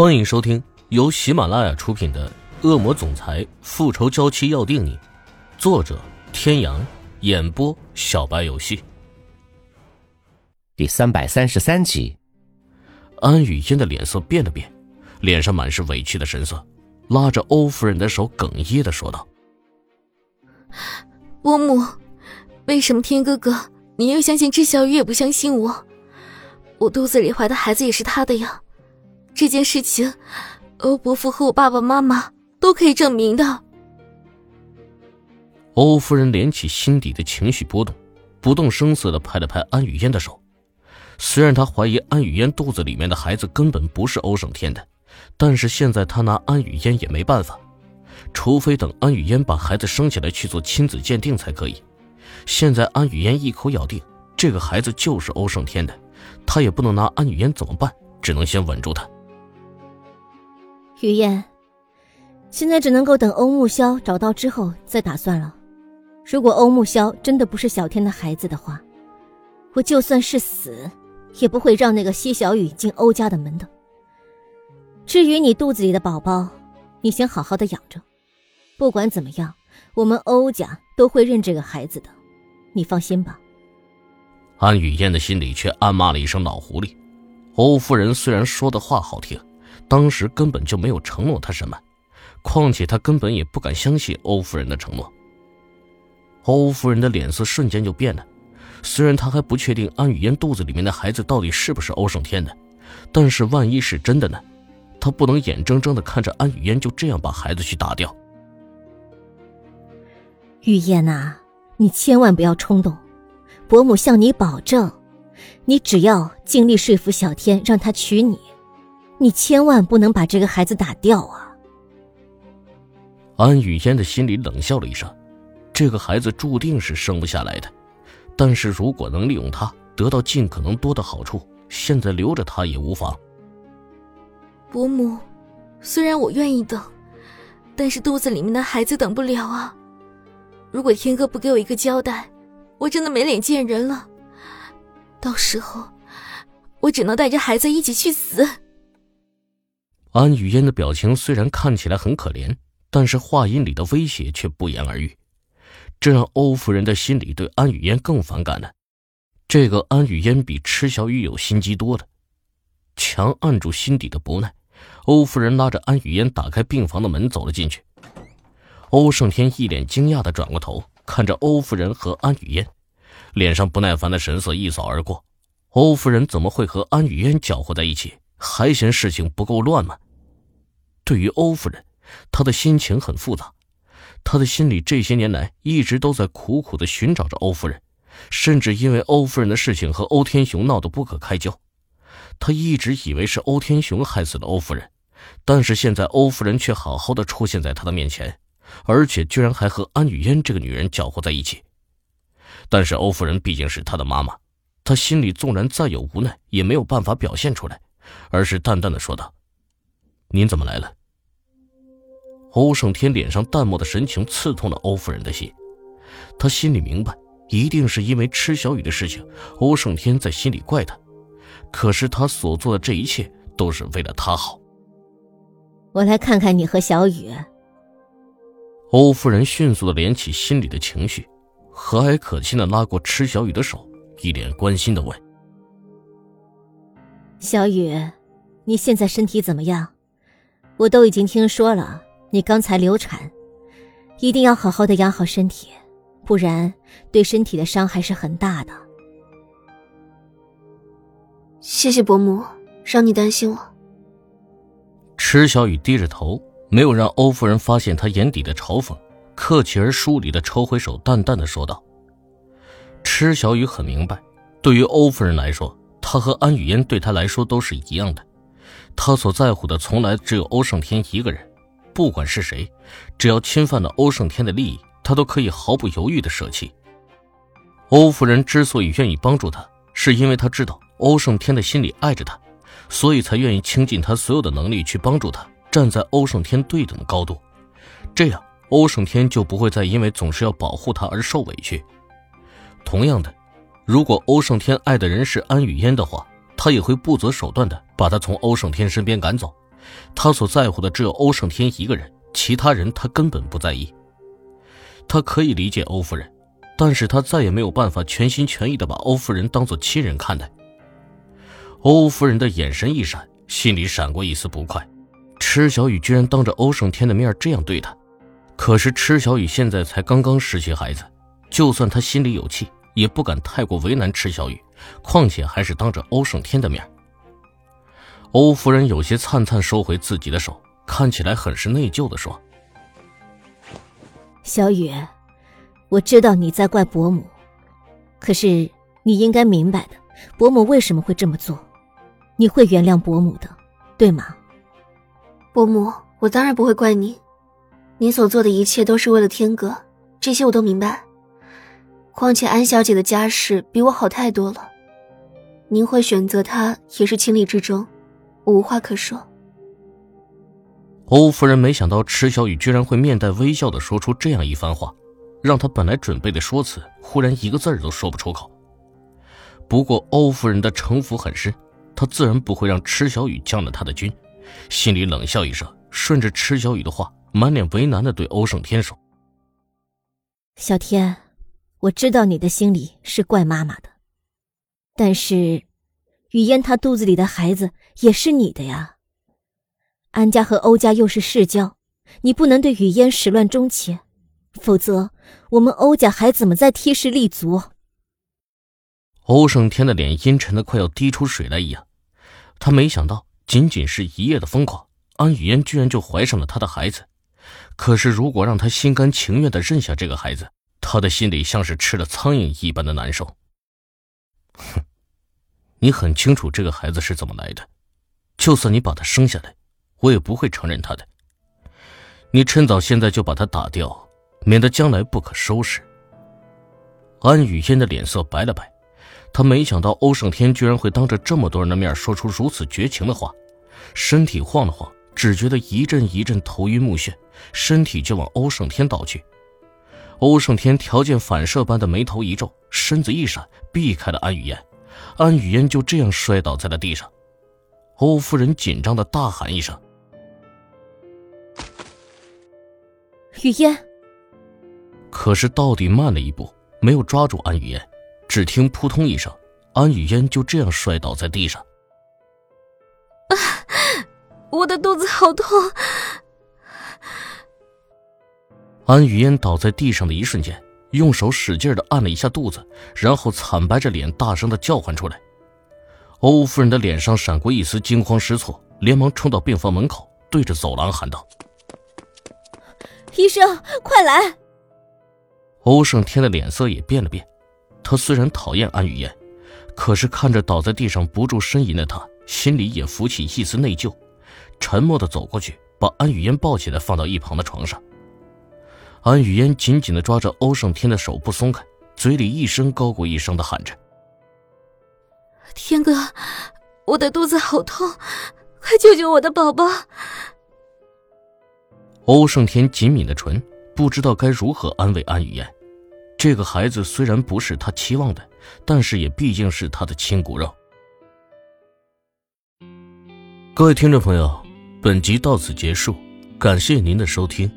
欢迎收听由喜马拉雅出品的《恶魔总裁复仇娇妻要定你》，作者：天阳，演播：小白游戏。第三百三十三集，安雨嫣的脸色变了变，脸上满是委屈的神色，拉着欧夫人的手，哽咽的说道：“伯母，为什么天哥哥你又相信智小雨，也不相信我？我肚子里怀的孩子也是他的呀。”这件事情，欧伯父和我爸爸妈妈都可以证明的。欧夫人连起心底的情绪波动，不动声色的拍了拍安雨嫣的手。虽然她怀疑安雨嫣肚子里面的孩子根本不是欧胜天的，但是现在她拿安雨嫣也没办法，除非等安雨嫣把孩子生下来去做亲子鉴定才可以。现在安雨嫣一口咬定这个孩子就是欧胜天的，她也不能拿安雨嫣怎么办，只能先稳住她。雨燕，现在只能够等欧木萧找到之后再打算了。如果欧木萧真的不是小天的孩子的话，我就算是死，也不会让那个西小雨进欧家的门的。至于你肚子里的宝宝，你先好好的养着。不管怎么样，我们欧家都会认这个孩子的，你放心吧。安雨嫣的心里却暗骂了一声“老狐狸”。欧夫人虽然说的话好听。当时根本就没有承诺他什么，况且他根本也不敢相信欧夫人的承诺。欧夫人的脸色瞬间就变了，虽然她还不确定安雨嫣肚子里面的孩子到底是不是欧胜天的，但是万一是真的呢？她不能眼睁睁的看着安雨嫣就这样把孩子去打掉。雨嫣呐，你千万不要冲动，伯母向你保证，你只要尽力说服小天让他娶你。你千万不能把这个孩子打掉啊！安雨嫣的心里冷笑了一声，这个孩子注定是生不下来的，但是如果能利用他得到尽可能多的好处，现在留着他也无妨。伯母，虽然我愿意等，但是肚子里面的孩子等不了啊！如果天哥不给我一个交代，我真的没脸见人了。到时候，我只能带着孩子一起去死。安雨嫣的表情虽然看起来很可怜，但是话音里的威胁却不言而喻，这让欧夫人的心里对安雨嫣更反感了。这个安雨嫣比池小雨有心机多了。强按住心底的不耐，欧夫人拉着安雨嫣打开病房的门走了进去。欧胜天一脸惊讶的转过头，看着欧夫人和安雨嫣，脸上不耐烦的神色一扫而过。欧夫人怎么会和安雨嫣搅和在一起？还嫌事情不够乱吗？对于欧夫人，她的心情很复杂。她的心里这些年来一直都在苦苦的寻找着欧夫人，甚至因为欧夫人的事情和欧天雄闹得不可开交。她一直以为是欧天雄害死了欧夫人，但是现在欧夫人却好好的出现在他的面前，而且居然还和安雨嫣这个女人搅和在一起。但是欧夫人毕竟是他的妈妈，他心里纵然再有无奈，也没有办法表现出来。而是淡淡的说道：“您怎么来了？”欧胜天脸上淡漠的神情刺痛了欧夫人的心，他心里明白，一定是因为吃小雨的事情，欧胜天在心里怪他。可是他所做的这一切都是为了他好。我来看看你和小雨。欧夫人迅速的连起心里的情绪，和蔼可亲的拉过池小雨的手，一脸关心的问。小雨，你现在身体怎么样？我都已经听说了，你刚才流产，一定要好好的养好身体，不然对身体的伤害是很大的。谢谢伯母，让你担心我。池小雨低着头，没有让欧夫人发现她眼底的嘲讽，客气而疏离的抽回手，淡淡的说道：“池小雨很明白，对于欧夫人来说。”他和安雨嫣对他来说都是一样的，他所在乎的从来只有欧胜天一个人，不管是谁，只要侵犯了欧胜天的利益，他都可以毫不犹豫的舍弃。欧夫人之所以愿意帮助他，是因为他知道欧胜天的心里爱着他，所以才愿意倾尽他所有的能力去帮助他，站在欧胜天对等的高度，这样欧胜天就不会再因为总是要保护他而受委屈。同样的。如果欧胜天爱的人是安雨嫣的话，他也会不择手段的把她从欧胜天身边赶走，他所在乎的只有欧胜天一个人，其他人他根本不在意。他可以理解欧夫人，但是他再也没有办法全心全意的把欧夫人当做亲人看待。欧夫人的眼神一闪，心里闪过一丝不快。池小雨居然当着欧胜天的面这样对他，可是池小雨现在才刚刚失去孩子，就算他心里有气，也不敢太过为难池小雨，况且还是当着欧胜天的面。欧夫人有些灿灿收回自己的手，看起来很是内疚的说：“小雨，我知道你在怪伯母，可是你应该明白的，伯母为什么会这么做，你会原谅伯母的，对吗？”伯母，我当然不会怪你，您所做的一切都是为了天哥，这些我都明白。况且安小姐的家世比我好太多了，您会选择她也是情理之中，我无话可说。欧夫人没想到池小雨居然会面带微笑的说出这样一番话，让她本来准备的说辞忽然一个字儿都说不出口。不过欧夫人的城府很深，她自然不会让池小雨降了她的军。心里冷笑一声，顺着池小雨的话，满脸为难的对欧胜天说：“小天，我知道你的心里是怪妈妈的，但是雨嫣她肚子里的孩子也是你的呀。安家和欧家又是世交，你不能对雨嫣始乱终弃，否则我们欧家还怎么在梯氏立足？”欧胜天的脸阴沉的快要滴出水来一样，他没想到。仅仅是一夜的疯狂，安雨嫣居然就怀上了他的孩子。可是，如果让他心甘情愿的认下这个孩子，他的心里像是吃了苍蝇一般的难受。哼，你很清楚这个孩子是怎么来的，就算你把他生下来，我也不会承认他的。你趁早现在就把他打掉，免得将来不可收拾。安雨嫣的脸色白了白，她没想到欧胜天居然会当着这么多人的面说出如此绝情的话。身体晃了晃，只觉得一阵一阵头晕目眩，身体就往欧胜天倒去。欧胜天条件反射般的眉头一皱，身子一闪，避开了安雨嫣。安雨嫣就这样摔倒在了地上。欧夫人紧张的大喊一声：“雨嫣！”可是到底慢了一步，没有抓住安雨嫣。只听扑通一声，安雨嫣就这样摔倒在地上。啊我的肚子好痛！安雨嫣倒在地上的一瞬间，用手使劲的按了一下肚子，然后惨白着脸，大声的叫唤出来。欧夫人的脸上闪过一丝惊慌失措，连忙冲到病房门口，对着走廊喊道：“医生，快来！”欧胜天的脸色也变了变，他虽然讨厌安雨嫣，可是看着倒在地上不住呻吟的她，心里也浮起一丝内疚。沉默的走过去，把安雨嫣抱起来，放到一旁的床上。安雨嫣紧紧的抓着欧胜天的手不松开，嘴里一声高过一声的喊着：“天哥，我的肚子好痛，快救救我的宝宝！”欧胜天紧抿的唇，不知道该如何安慰安雨嫣。这个孩子虽然不是他期望的，但是也毕竟是他的亲骨肉。各位听众朋友。本集到此结束，感谢您的收听。